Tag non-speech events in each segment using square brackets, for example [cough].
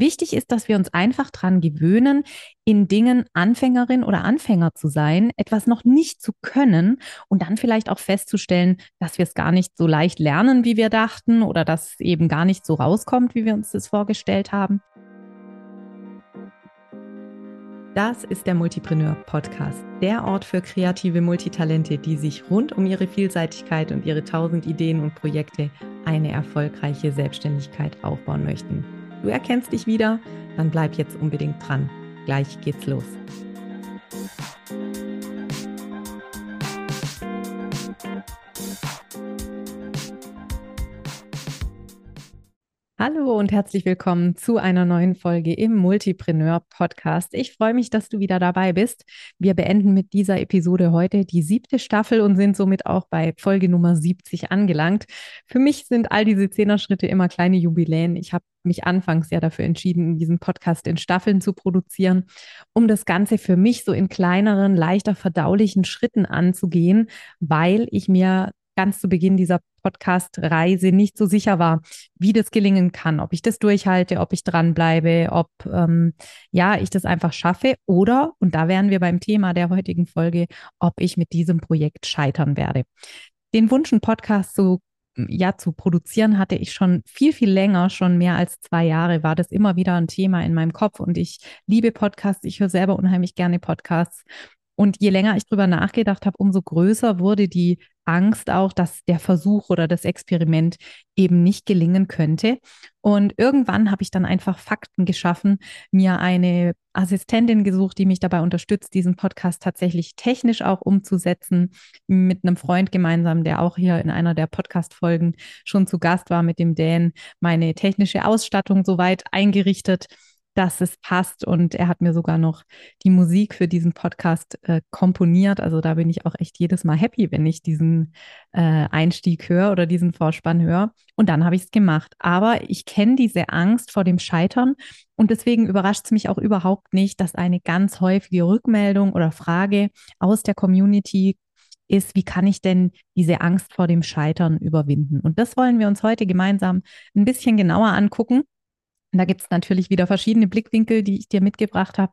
Wichtig ist, dass wir uns einfach dran gewöhnen, in Dingen Anfängerin oder Anfänger zu sein, etwas noch nicht zu können und dann vielleicht auch festzustellen, dass wir es gar nicht so leicht lernen, wie wir dachten oder dass es eben gar nicht so rauskommt, wie wir uns das vorgestellt haben. Das ist der Multipreneur Podcast, der Ort für kreative Multitalente, die sich rund um ihre Vielseitigkeit und ihre tausend Ideen und Projekte eine erfolgreiche Selbstständigkeit aufbauen möchten. Du erkennst dich wieder, dann bleib jetzt unbedingt dran. Gleich geht's los. Hallo und herzlich willkommen zu einer neuen Folge im Multipreneur Podcast. Ich freue mich, dass du wieder dabei bist. Wir beenden mit dieser Episode heute die siebte Staffel und sind somit auch bei Folge Nummer 70 angelangt. Für mich sind all diese Zehner-Schritte immer kleine Jubiläen. Ich habe mich anfangs ja dafür entschieden, diesen Podcast in Staffeln zu produzieren, um das Ganze für mich so in kleineren, leichter verdaulichen Schritten anzugehen, weil ich mir ganz zu Beginn dieser Podcast-Reise nicht so sicher war, wie das gelingen kann, ob ich das durchhalte, ob ich dranbleibe, ob ähm, ja ich das einfach schaffe oder, und da wären wir beim Thema der heutigen Folge, ob ich mit diesem Projekt scheitern werde. Den Wunsch, einen Podcast zu ja, zu produzieren hatte ich schon viel, viel länger, schon mehr als zwei Jahre, war das immer wieder ein Thema in meinem Kopf und ich liebe Podcasts. Ich höre selber unheimlich gerne Podcasts. Und je länger ich drüber nachgedacht habe, umso größer wurde die Angst auch, dass der Versuch oder das Experiment eben nicht gelingen könnte. Und irgendwann habe ich dann einfach Fakten geschaffen, mir eine Assistentin gesucht, die mich dabei unterstützt, diesen Podcast tatsächlich technisch auch umzusetzen, mit einem Freund gemeinsam, der auch hier in einer der Podcast-Folgen schon zu Gast war, mit dem Dan, meine technische Ausstattung soweit eingerichtet dass es passt. Und er hat mir sogar noch die Musik für diesen Podcast äh, komponiert. Also da bin ich auch echt jedes Mal happy, wenn ich diesen äh, Einstieg höre oder diesen Vorspann höre. Und dann habe ich es gemacht. Aber ich kenne diese Angst vor dem Scheitern. Und deswegen überrascht es mich auch überhaupt nicht, dass eine ganz häufige Rückmeldung oder Frage aus der Community ist, wie kann ich denn diese Angst vor dem Scheitern überwinden? Und das wollen wir uns heute gemeinsam ein bisschen genauer angucken. Da gibt es natürlich wieder verschiedene Blickwinkel, die ich dir mitgebracht habe.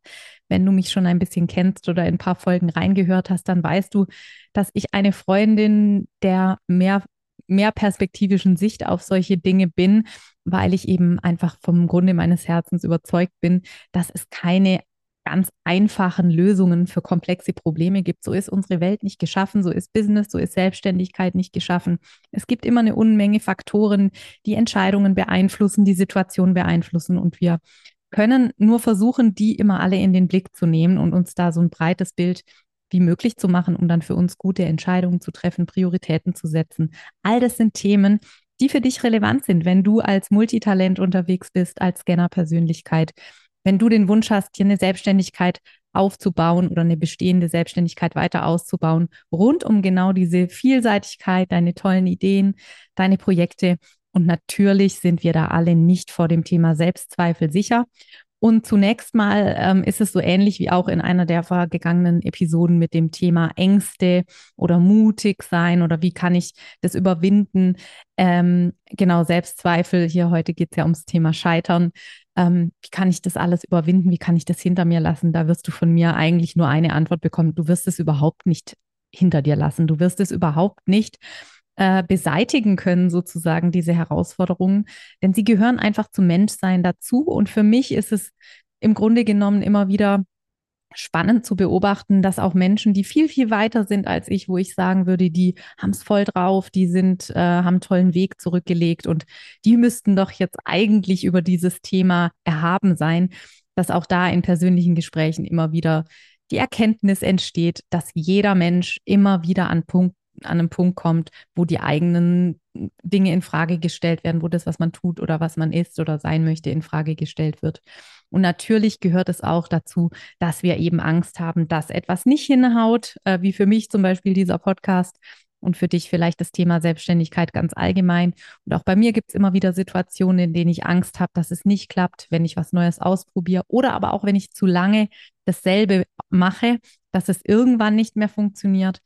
Wenn du mich schon ein bisschen kennst oder in ein paar Folgen reingehört hast, dann weißt du, dass ich eine Freundin der mehr, mehr perspektivischen Sicht auf solche Dinge bin, weil ich eben einfach vom Grunde meines Herzens überzeugt bin, dass es keine ganz einfachen Lösungen für komplexe Probleme gibt. So ist unsere Welt nicht geschaffen, so ist Business, so ist Selbstständigkeit nicht geschaffen. Es gibt immer eine Unmenge Faktoren, die Entscheidungen beeinflussen, die Situation beeinflussen und wir können nur versuchen, die immer alle in den Blick zu nehmen und uns da so ein breites Bild wie möglich zu machen, um dann für uns gute Entscheidungen zu treffen, Prioritäten zu setzen. All das sind Themen, die für dich relevant sind, wenn du als Multitalent unterwegs bist, als Scanner-Persönlichkeit wenn du den Wunsch hast, hier eine Selbstständigkeit aufzubauen oder eine bestehende Selbstständigkeit weiter auszubauen, rund um genau diese Vielseitigkeit, deine tollen Ideen, deine Projekte. Und natürlich sind wir da alle nicht vor dem Thema Selbstzweifel sicher. Und zunächst mal ähm, ist es so ähnlich wie auch in einer der vorgegangenen Episoden mit dem Thema Ängste oder mutig sein oder wie kann ich das überwinden. Ähm, genau, Selbstzweifel. Hier heute geht es ja ums Thema Scheitern ähm, wie kann ich das alles überwinden, wie kann ich das hinter mir lassen, da wirst du von mir eigentlich nur eine Antwort bekommen. Du wirst es überhaupt nicht hinter dir lassen. Du wirst es überhaupt nicht äh, beseitigen können, sozusagen, diese Herausforderungen, denn sie gehören einfach zum Menschsein dazu. Und für mich ist es im Grunde genommen immer wieder spannend zu beobachten, dass auch Menschen, die viel, viel weiter sind als ich, wo ich sagen würde, die haben es voll drauf, die sind, äh, haben einen tollen Weg zurückgelegt und die müssten doch jetzt eigentlich über dieses Thema erhaben sein, dass auch da in persönlichen Gesprächen immer wieder die Erkenntnis entsteht, dass jeder Mensch immer wieder an Punkt, an einem Punkt kommt, wo die eigenen Dinge in Frage gestellt werden, wo das, was man tut oder was man ist oder sein möchte, in Frage gestellt wird. Und natürlich gehört es auch dazu, dass wir eben Angst haben, dass etwas nicht hinhaut, äh, wie für mich zum Beispiel dieser Podcast und für dich vielleicht das Thema Selbstständigkeit ganz allgemein. Und auch bei mir gibt es immer wieder Situationen, in denen ich Angst habe, dass es nicht klappt, wenn ich was Neues ausprobiere oder aber auch wenn ich zu lange dasselbe mache, dass es irgendwann nicht mehr funktioniert.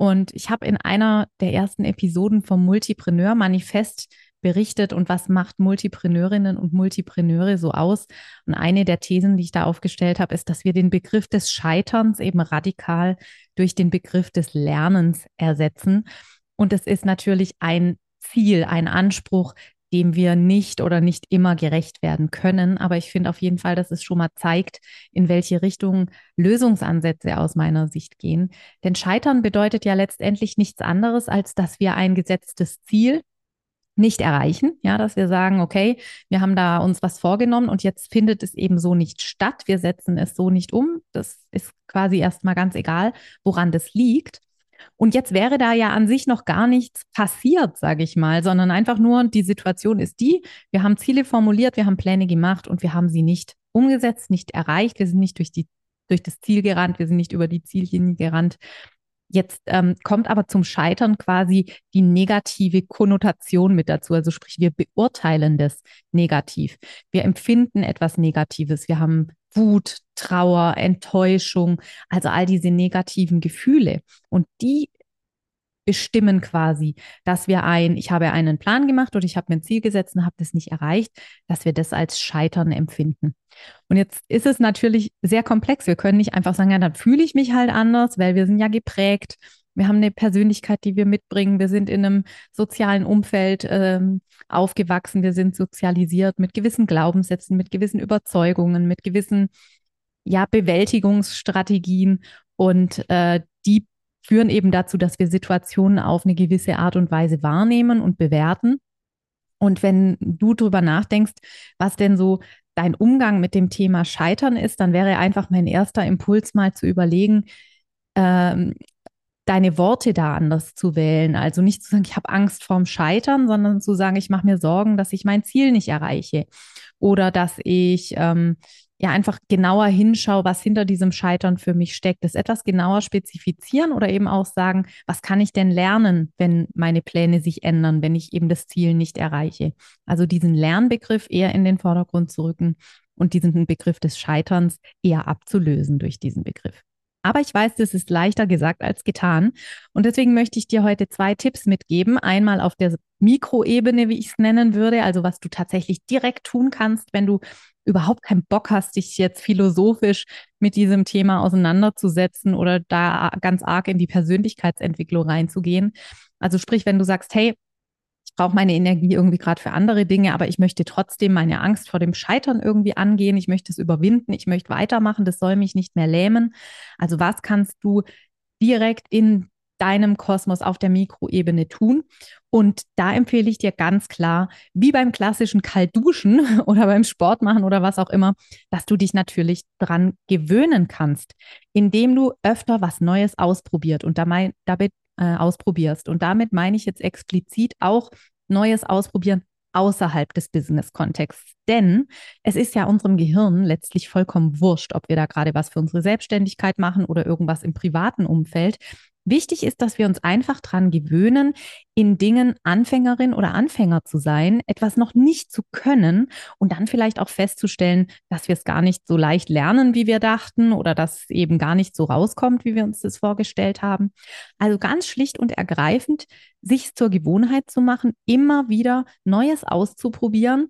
Und ich habe in einer der ersten Episoden vom Multipreneur Manifest berichtet und was macht Multipreneurinnen und Multipreneure so aus. Und eine der Thesen, die ich da aufgestellt habe, ist, dass wir den Begriff des Scheiterns eben radikal durch den Begriff des Lernens ersetzen. Und es ist natürlich ein Ziel, ein Anspruch, dem wir nicht oder nicht immer gerecht werden können. Aber ich finde auf jeden Fall, dass es schon mal zeigt, in welche Richtung Lösungsansätze aus meiner Sicht gehen. Denn Scheitern bedeutet ja letztendlich nichts anderes, als dass wir ein gesetztes Ziel nicht erreichen, ja, dass wir sagen, okay, wir haben da uns was vorgenommen und jetzt findet es eben so nicht statt, wir setzen es so nicht um. Das ist quasi erstmal ganz egal, woran das liegt. Und jetzt wäre da ja an sich noch gar nichts passiert, sage ich mal, sondern einfach nur die Situation ist die, wir haben Ziele formuliert, wir haben Pläne gemacht und wir haben sie nicht umgesetzt, nicht erreicht, wir sind nicht durch die durch das Ziel gerannt, wir sind nicht über die Ziellinie gerannt. Jetzt ähm, kommt aber zum Scheitern quasi die negative Konnotation mit dazu. Also sprich, wir beurteilen das negativ. Wir empfinden etwas Negatives. Wir haben Wut, Trauer, Enttäuschung, also all diese negativen Gefühle. Und die bestimmen quasi, dass wir ein, ich habe einen Plan gemacht oder ich habe mir ein Ziel gesetzt und habe das nicht erreicht, dass wir das als Scheitern empfinden. Und jetzt ist es natürlich sehr komplex. Wir können nicht einfach sagen, ja, dann fühle ich mich halt anders, weil wir sind ja geprägt. Wir haben eine Persönlichkeit, die wir mitbringen. Wir sind in einem sozialen Umfeld ähm, aufgewachsen. Wir sind sozialisiert mit gewissen Glaubenssätzen, mit gewissen Überzeugungen, mit gewissen ja, Bewältigungsstrategien. Und äh, die führen eben dazu, dass wir Situationen auf eine gewisse Art und Weise wahrnehmen und bewerten. Und wenn du drüber nachdenkst, was denn so dein Umgang mit dem Thema Scheitern ist, dann wäre einfach mein erster Impuls mal zu überlegen, ähm, deine Worte da anders zu wählen. Also nicht zu sagen, ich habe Angst vorm Scheitern, sondern zu sagen, ich mache mir Sorgen, dass ich mein Ziel nicht erreiche oder dass ich ähm, ja einfach genauer hinschaue, was hinter diesem Scheitern für mich steckt. Das etwas genauer spezifizieren oder eben auch sagen, was kann ich denn lernen, wenn meine Pläne sich ändern, wenn ich eben das Ziel nicht erreiche. Also diesen Lernbegriff eher in den Vordergrund zu rücken und diesen Begriff des Scheiterns eher abzulösen durch diesen Begriff. Aber ich weiß, das ist leichter gesagt als getan. Und deswegen möchte ich dir heute zwei Tipps mitgeben. Einmal auf der Mikroebene, wie ich es nennen würde, also was du tatsächlich direkt tun kannst, wenn du überhaupt keinen Bock hast, dich jetzt philosophisch mit diesem Thema auseinanderzusetzen oder da ganz arg in die Persönlichkeitsentwicklung reinzugehen. Also sprich, wenn du sagst, hey, brauche meine Energie irgendwie gerade für andere Dinge, aber ich möchte trotzdem meine Angst vor dem Scheitern irgendwie angehen. Ich möchte es überwinden. Ich möchte weitermachen. Das soll mich nicht mehr lähmen. Also was kannst du direkt in deinem Kosmos auf der Mikroebene tun. Und da empfehle ich dir ganz klar, wie beim klassischen Kaltduschen [laughs] oder beim Sport machen oder was auch immer, dass du dich natürlich dran gewöhnen kannst, indem du öfter was Neues ausprobiert und damit, damit äh, ausprobierst. Und damit meine ich jetzt explizit auch Neues ausprobieren außerhalb des Business-Kontexts. Denn es ist ja unserem Gehirn letztlich vollkommen wurscht, ob wir da gerade was für unsere Selbstständigkeit machen oder irgendwas im privaten Umfeld. Wichtig ist, dass wir uns einfach daran gewöhnen, in Dingen Anfängerin oder Anfänger zu sein, etwas noch nicht zu können und dann vielleicht auch festzustellen, dass wir es gar nicht so leicht lernen, wie wir dachten oder dass es eben gar nicht so rauskommt, wie wir uns das vorgestellt haben. Also ganz schlicht und ergreifend, sich zur Gewohnheit zu machen, immer wieder Neues auszuprobieren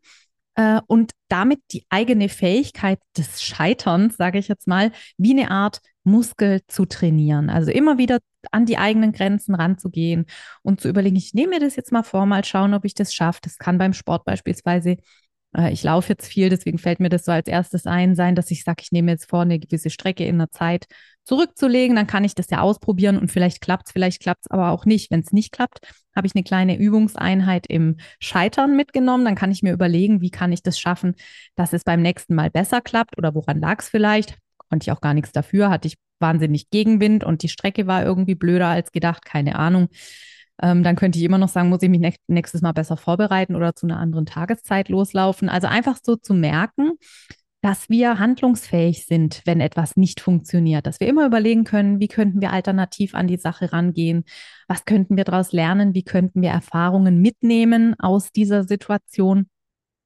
äh, und damit die eigene Fähigkeit des Scheiterns, sage ich jetzt mal, wie eine Art Muskel zu trainieren. Also immer wieder an die eigenen Grenzen ranzugehen und zu überlegen, ich nehme mir das jetzt mal vor, mal schauen, ob ich das schaffe. Das kann beim Sport beispielsweise äh, ich laufe jetzt viel, deswegen fällt mir das so als erstes ein, sein, dass ich sage, ich nehme jetzt vor, eine gewisse Strecke in der Zeit zurückzulegen, dann kann ich das ja ausprobieren und vielleicht klappt es, vielleicht klappt es aber auch nicht. Wenn es nicht klappt, habe ich eine kleine Übungseinheit im Scheitern mitgenommen, dann kann ich mir überlegen, wie kann ich das schaffen, dass es beim nächsten Mal besser klappt oder woran lag es vielleicht. Konnte ich auch gar nichts dafür, hatte ich wahnsinnig Gegenwind und die Strecke war irgendwie blöder als gedacht, keine Ahnung. Ähm, dann könnte ich immer noch sagen, muss ich mich nächstes Mal besser vorbereiten oder zu einer anderen Tageszeit loslaufen. Also einfach so zu merken, dass wir handlungsfähig sind, wenn etwas nicht funktioniert, dass wir immer überlegen können, wie könnten wir alternativ an die Sache rangehen, was könnten wir daraus lernen, wie könnten wir Erfahrungen mitnehmen aus dieser Situation.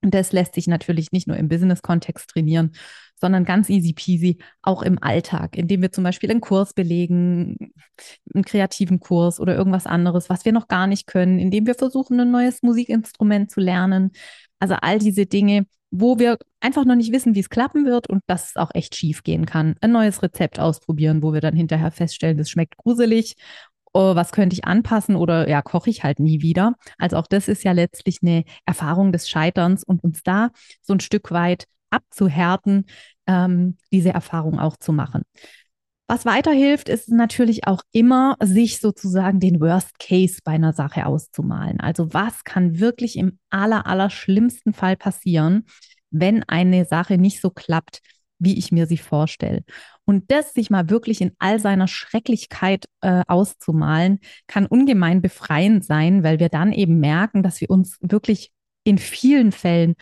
Und das lässt sich natürlich nicht nur im Business-Kontext trainieren, sondern ganz easy peasy auch im Alltag, indem wir zum Beispiel einen Kurs belegen, einen kreativen Kurs oder irgendwas anderes, was wir noch gar nicht können, indem wir versuchen, ein neues Musikinstrument zu lernen. Also all diese Dinge, wo wir einfach noch nicht wissen, wie es klappen wird und dass es auch echt schief gehen kann. Ein neues Rezept ausprobieren, wo wir dann hinterher feststellen, das schmeckt gruselig. Oh, was könnte ich anpassen oder ja, koche ich halt nie wieder. Also auch das ist ja letztlich eine Erfahrung des Scheiterns und uns da so ein Stück weit abzuhärten, ähm, diese Erfahrung auch zu machen. Was weiterhilft, ist natürlich auch immer, sich sozusagen den Worst Case bei einer Sache auszumalen. Also was kann wirklich im aller, aller schlimmsten Fall passieren, wenn eine Sache nicht so klappt, wie ich mir sie vorstelle. Und das sich mal wirklich in all seiner Schrecklichkeit äh, auszumalen, kann ungemein befreiend sein, weil wir dann eben merken, dass wir uns wirklich in vielen Fällen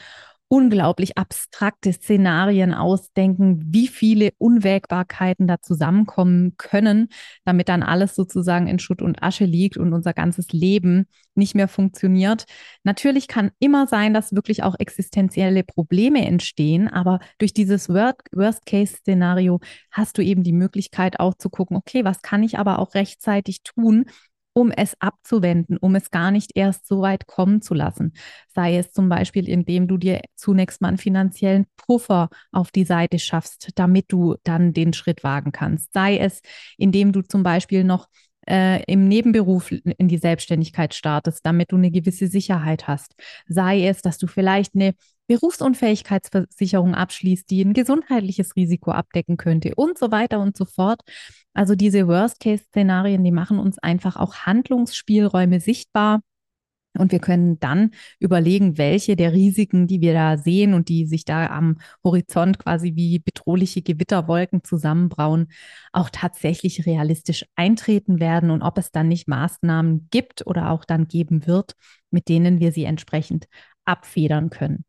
unglaublich abstrakte Szenarien ausdenken, wie viele Unwägbarkeiten da zusammenkommen können, damit dann alles sozusagen in Schutt und Asche liegt und unser ganzes Leben nicht mehr funktioniert. Natürlich kann immer sein, dass wirklich auch existenzielle Probleme entstehen, aber durch dieses Worst-Case-Szenario hast du eben die Möglichkeit auch zu gucken, okay, was kann ich aber auch rechtzeitig tun, um es abzuwenden, um es gar nicht erst so weit kommen zu lassen. Sei es zum Beispiel, indem du dir zunächst mal einen finanziellen Puffer auf die Seite schaffst, damit du dann den Schritt wagen kannst. Sei es, indem du zum Beispiel noch äh, im Nebenberuf in die Selbstständigkeit startest, damit du eine gewisse Sicherheit hast. Sei es, dass du vielleicht eine Berufsunfähigkeitsversicherung abschließt, die ein gesundheitliches Risiko abdecken könnte und so weiter und so fort. Also diese Worst-Case-Szenarien, die machen uns einfach auch Handlungsspielräume sichtbar. Und wir können dann überlegen, welche der Risiken, die wir da sehen und die sich da am Horizont quasi wie bedrohliche Gewitterwolken zusammenbrauen, auch tatsächlich realistisch eintreten werden und ob es dann nicht Maßnahmen gibt oder auch dann geben wird, mit denen wir sie entsprechend abfedern können.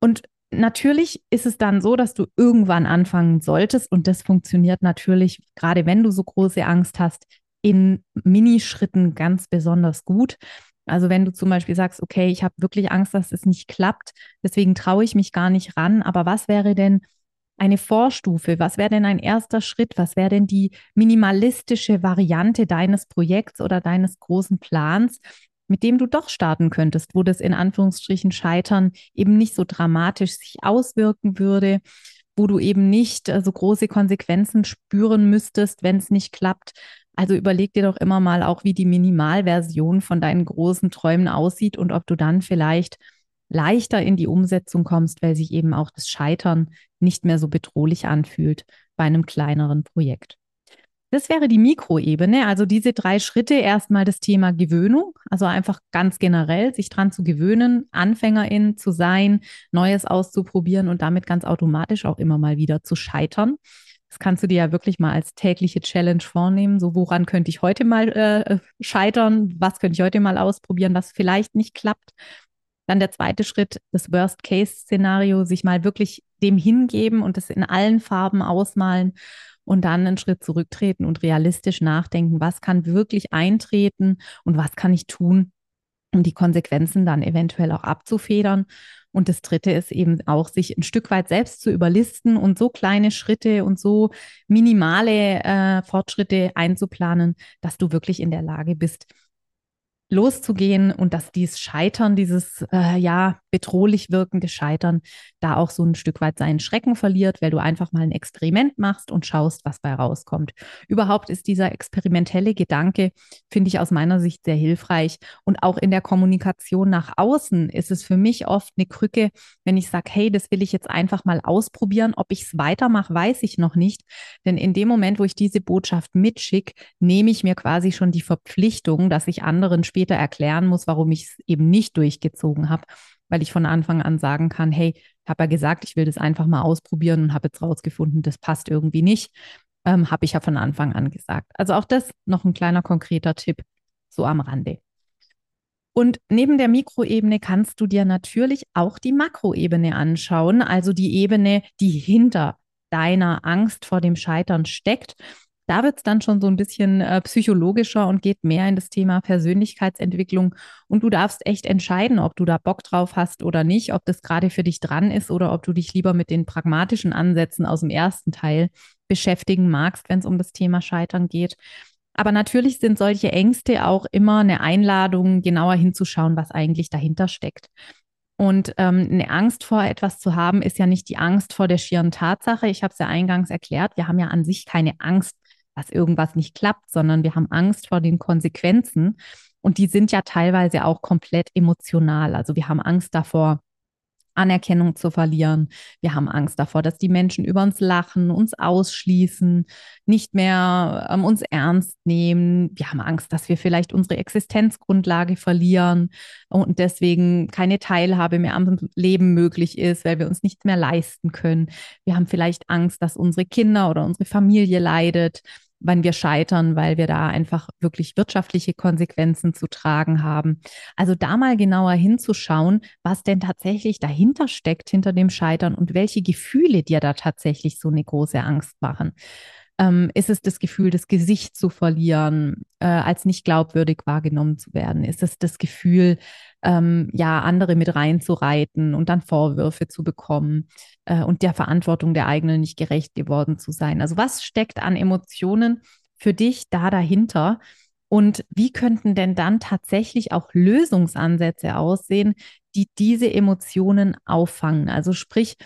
Und natürlich ist es dann so, dass du irgendwann anfangen solltest und das funktioniert natürlich, gerade wenn du so große Angst hast, in Minischritten ganz besonders gut. Also wenn du zum Beispiel sagst, okay, ich habe wirklich Angst, dass es nicht klappt, deswegen traue ich mich gar nicht ran, aber was wäre denn eine Vorstufe? Was wäre denn ein erster Schritt? Was wäre denn die minimalistische Variante deines Projekts oder deines großen Plans, mit dem du doch starten könntest, wo das in Anführungsstrichen Scheitern eben nicht so dramatisch sich auswirken würde, wo du eben nicht äh, so große Konsequenzen spüren müsstest, wenn es nicht klappt. Also überleg dir doch immer mal auch, wie die Minimalversion von deinen großen Träumen aussieht und ob du dann vielleicht leichter in die Umsetzung kommst, weil sich eben auch das Scheitern nicht mehr so bedrohlich anfühlt bei einem kleineren Projekt. Das wäre die Mikroebene, also diese drei Schritte. Erstmal das Thema Gewöhnung, also einfach ganz generell sich dran zu gewöhnen, Anfängerin zu sein, Neues auszuprobieren und damit ganz automatisch auch immer mal wieder zu scheitern. Das kannst du dir ja wirklich mal als tägliche Challenge vornehmen. So, woran könnte ich heute mal äh, scheitern? Was könnte ich heute mal ausprobieren, was vielleicht nicht klappt? Dann der zweite Schritt, das Worst-Case-Szenario, sich mal wirklich dem hingeben und es in allen Farben ausmalen und dann einen Schritt zurücktreten und realistisch nachdenken, was kann wirklich eintreten und was kann ich tun, um die Konsequenzen dann eventuell auch abzufedern. Und das Dritte ist eben auch, sich ein Stück weit selbst zu überlisten und so kleine Schritte und so minimale äh, Fortschritte einzuplanen, dass du wirklich in der Lage bist, loszugehen und dass dieses Scheitern, dieses äh, ja bedrohlich wirkende Scheitern, da auch so ein Stück weit seinen Schrecken verliert, weil du einfach mal ein Experiment machst und schaust, was bei rauskommt. Überhaupt ist dieser experimentelle Gedanke, finde ich aus meiner Sicht sehr hilfreich. Und auch in der Kommunikation nach außen ist es für mich oft eine Krücke, wenn ich sage, hey, das will ich jetzt einfach mal ausprobieren. Ob ich es weitermache, weiß ich noch nicht. Denn in dem Moment, wo ich diese Botschaft mitschicke, nehme ich mir quasi schon die Verpflichtung, dass ich anderen später später erklären muss, warum ich es eben nicht durchgezogen habe, weil ich von Anfang an sagen kann, hey, ich habe ja gesagt, ich will das einfach mal ausprobieren und habe jetzt rausgefunden, das passt irgendwie nicht. Ähm, habe ich ja von Anfang an gesagt. Also auch das noch ein kleiner konkreter Tipp so am Rande. Und neben der Mikroebene kannst du dir natürlich auch die Makroebene anschauen, also die Ebene, die hinter deiner Angst vor dem Scheitern steckt. Da wird es dann schon so ein bisschen äh, psychologischer und geht mehr in das Thema Persönlichkeitsentwicklung. Und du darfst echt entscheiden, ob du da Bock drauf hast oder nicht, ob das gerade für dich dran ist oder ob du dich lieber mit den pragmatischen Ansätzen aus dem ersten Teil beschäftigen magst, wenn es um das Thema Scheitern geht. Aber natürlich sind solche Ängste auch immer eine Einladung, genauer hinzuschauen, was eigentlich dahinter steckt. Und ähm, eine Angst vor etwas zu haben, ist ja nicht die Angst vor der schieren Tatsache. Ich habe es ja eingangs erklärt, wir haben ja an sich keine Angst, dass irgendwas nicht klappt, sondern wir haben Angst vor den Konsequenzen. Und die sind ja teilweise auch komplett emotional. Also wir haben Angst davor, Anerkennung zu verlieren. Wir haben Angst davor, dass die Menschen über uns lachen, uns ausschließen, nicht mehr ähm, uns ernst nehmen. Wir haben Angst, dass wir vielleicht unsere Existenzgrundlage verlieren und deswegen keine Teilhabe mehr am Leben möglich ist, weil wir uns nichts mehr leisten können. Wir haben vielleicht Angst, dass unsere Kinder oder unsere Familie leidet wann wir scheitern, weil wir da einfach wirklich wirtschaftliche Konsequenzen zu tragen haben. Also da mal genauer hinzuschauen, was denn tatsächlich dahinter steckt, hinter dem Scheitern und welche Gefühle dir da tatsächlich so eine große Angst machen. Ähm, ist es das Gefühl, das Gesicht zu verlieren, äh, als nicht glaubwürdig wahrgenommen zu werden? Ist es das Gefühl, ähm, ja, andere mit reinzureiten und dann Vorwürfe zu bekommen äh, und der Verantwortung der eigenen nicht gerecht geworden zu sein? Also was steckt an Emotionen für dich da dahinter? Und wie könnten denn dann tatsächlich auch Lösungsansätze aussehen, die diese Emotionen auffangen? Also sprich,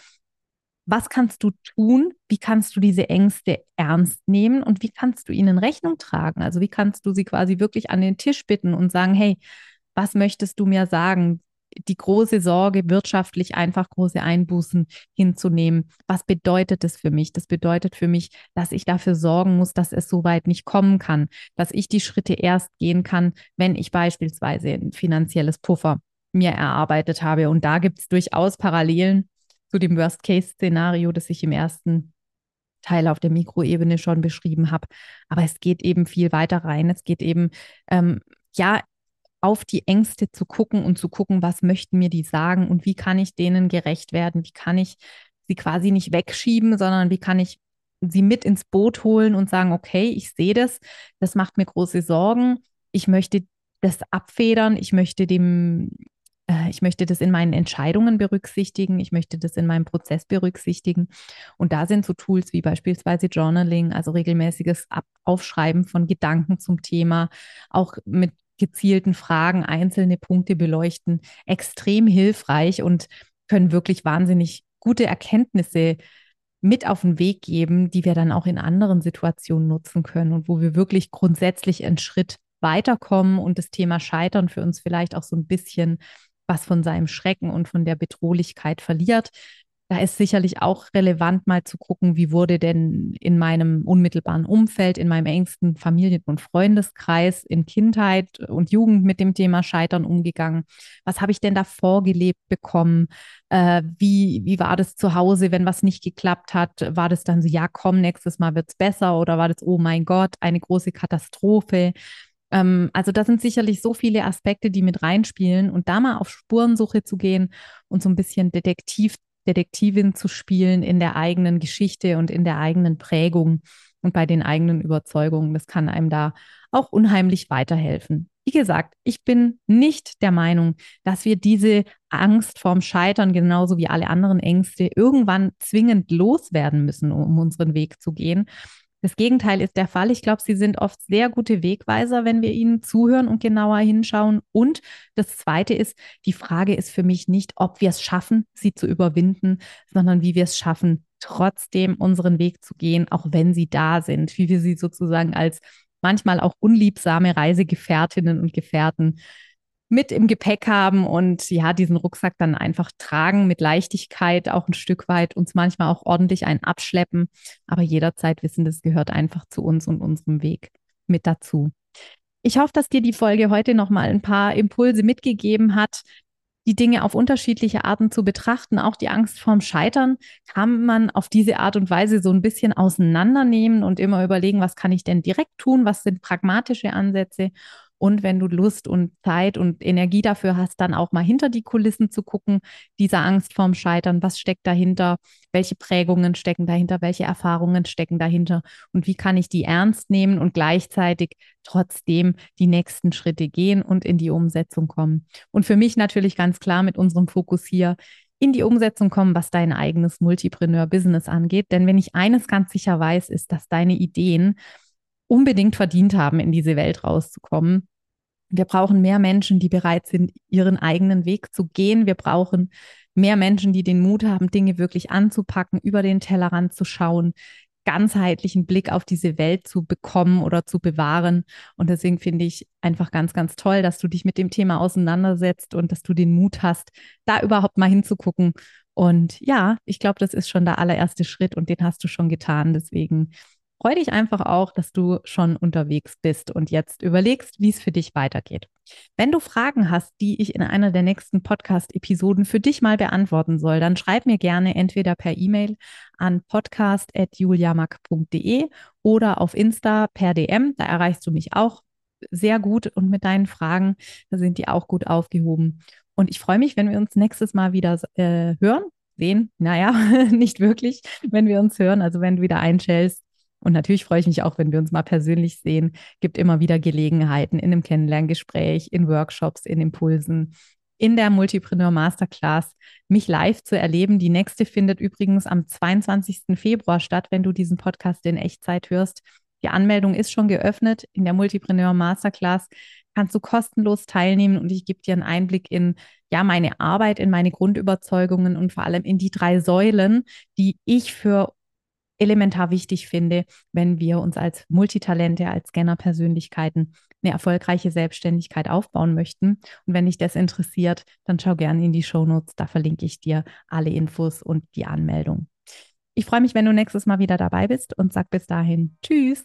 was kannst du tun? Wie kannst du diese Ängste ernst nehmen und wie kannst du ihnen Rechnung tragen? Also wie kannst du sie quasi wirklich an den Tisch bitten und sagen, hey, was möchtest du mir sagen? Die große Sorge, wirtschaftlich einfach große Einbußen hinzunehmen. Was bedeutet das für mich? Das bedeutet für mich, dass ich dafür sorgen muss, dass es so weit nicht kommen kann, dass ich die Schritte erst gehen kann, wenn ich beispielsweise ein finanzielles Puffer mir erarbeitet habe. Und da gibt es durchaus Parallelen zu dem Worst-Case-Szenario, das ich im ersten Teil auf der Mikroebene schon beschrieben habe. Aber es geht eben viel weiter rein. Es geht eben, ähm, ja, auf die Ängste zu gucken und zu gucken, was möchten mir die sagen und wie kann ich denen gerecht werden? Wie kann ich sie quasi nicht wegschieben, sondern wie kann ich sie mit ins Boot holen und sagen, okay, ich sehe das, das macht mir große Sorgen. Ich möchte das abfedern, ich möchte dem ich möchte das in meinen Entscheidungen berücksichtigen, ich möchte das in meinem Prozess berücksichtigen. Und da sind so Tools wie beispielsweise Journaling, also regelmäßiges Aufschreiben von Gedanken zum Thema, auch mit gezielten Fragen einzelne Punkte beleuchten, extrem hilfreich und können wirklich wahnsinnig gute Erkenntnisse mit auf den Weg geben, die wir dann auch in anderen Situationen nutzen können und wo wir wirklich grundsätzlich einen Schritt weiterkommen und das Thema Scheitern für uns vielleicht auch so ein bisschen was von seinem Schrecken und von der Bedrohlichkeit verliert. Da ist sicherlich auch relevant, mal zu gucken, wie wurde denn in meinem unmittelbaren Umfeld, in meinem engsten Familien- und Freundeskreis in Kindheit und Jugend mit dem Thema Scheitern umgegangen. Was habe ich denn da vorgelebt bekommen? Äh, wie, wie war das zu Hause, wenn was nicht geklappt hat? War das dann so, ja, komm, nächstes Mal wird es besser? Oder war das, oh mein Gott, eine große Katastrophe? Ähm, also da sind sicherlich so viele Aspekte, die mit reinspielen und da mal auf Spurensuche zu gehen und so ein bisschen Detektiv, Detektivin zu spielen in der eigenen Geschichte und in der eigenen Prägung und bei den eigenen Überzeugungen. Das kann einem da auch unheimlich weiterhelfen. Wie gesagt, ich bin nicht der Meinung, dass wir diese Angst vorm Scheitern genauso wie alle anderen Ängste irgendwann zwingend loswerden müssen, um unseren Weg zu gehen, das Gegenteil ist der Fall. Ich glaube, sie sind oft sehr gute Wegweiser, wenn wir ihnen zuhören und genauer hinschauen. Und das Zweite ist, die Frage ist für mich nicht, ob wir es schaffen, sie zu überwinden, sondern wie wir es schaffen, trotzdem unseren Weg zu gehen, auch wenn sie da sind, wie wir sie sozusagen als manchmal auch unliebsame Reisegefährtinnen und Gefährten mit im Gepäck haben und ja, diesen Rucksack dann einfach tragen mit Leichtigkeit, auch ein Stück weit, uns manchmal auch ordentlich ein abschleppen, aber jederzeit wissen, das gehört einfach zu uns und unserem Weg mit dazu. Ich hoffe, dass dir die Folge heute nochmal ein paar Impulse mitgegeben hat, die Dinge auf unterschiedliche Arten zu betrachten. Auch die Angst vorm Scheitern kann man auf diese Art und Weise so ein bisschen auseinandernehmen und immer überlegen, was kann ich denn direkt tun, was sind pragmatische Ansätze Und wenn du Lust und Zeit und Energie dafür hast, dann auch mal hinter die Kulissen zu gucken, dieser Angst vorm Scheitern, was steckt dahinter, welche Prägungen stecken dahinter, welche Erfahrungen stecken dahinter und wie kann ich die ernst nehmen und gleichzeitig trotzdem die nächsten Schritte gehen und in die Umsetzung kommen. Und für mich natürlich ganz klar mit unserem Fokus hier in die Umsetzung kommen, was dein eigenes Multipreneur-Business angeht. Denn wenn ich eines ganz sicher weiß, ist, dass deine Ideen unbedingt verdient haben, in diese Welt rauszukommen. Wir brauchen mehr Menschen, die bereit sind, ihren eigenen Weg zu gehen. Wir brauchen mehr Menschen, die den Mut haben, Dinge wirklich anzupacken, über den Tellerrand zu schauen, ganzheitlichen Blick auf diese Welt zu bekommen oder zu bewahren. Und deswegen finde ich einfach ganz, ganz toll, dass du dich mit dem Thema auseinandersetzt und dass du den Mut hast, da überhaupt mal hinzugucken. Und ja, ich glaube, das ist schon der allererste Schritt und den hast du schon getan. Deswegen Freu dich einfach auch, dass du schon unterwegs bist und jetzt überlegst, wie es für dich weitergeht. Wenn du Fragen hast, die ich in einer der nächsten Podcast-Episoden für dich mal beantworten soll, dann schreib mir gerne entweder per E-Mail an podcast.juliamack.de oder auf Insta per DM. Da erreichst du mich auch sehr gut und mit deinen Fragen, da sind die auch gut aufgehoben. Und ich freue mich, wenn wir uns nächstes Mal wieder äh, hören, sehen. Naja, [laughs] nicht wirklich, wenn wir uns hören. Also wenn du wieder einschälst und natürlich freue ich mich auch, wenn wir uns mal persönlich sehen. Gibt immer wieder Gelegenheiten in einem Kennenlerngespräch, in Workshops, in Impulsen, in der Multipreneur Masterclass, mich live zu erleben. Die nächste findet übrigens am 22. Februar statt, wenn du diesen Podcast in Echtzeit hörst. Die Anmeldung ist schon geöffnet. In der Multipreneur Masterclass kannst du kostenlos teilnehmen und ich gebe dir einen Einblick in ja meine Arbeit, in meine Grundüberzeugungen und vor allem in die drei Säulen, die ich für elementar wichtig finde, wenn wir uns als Multitalente, als Scanner-Persönlichkeiten eine erfolgreiche Selbstständigkeit aufbauen möchten. Und wenn dich das interessiert, dann schau gerne in die Show Notes. Da verlinke ich dir alle Infos und die Anmeldung. Ich freue mich, wenn du nächstes Mal wieder dabei bist und sag bis dahin Tschüss.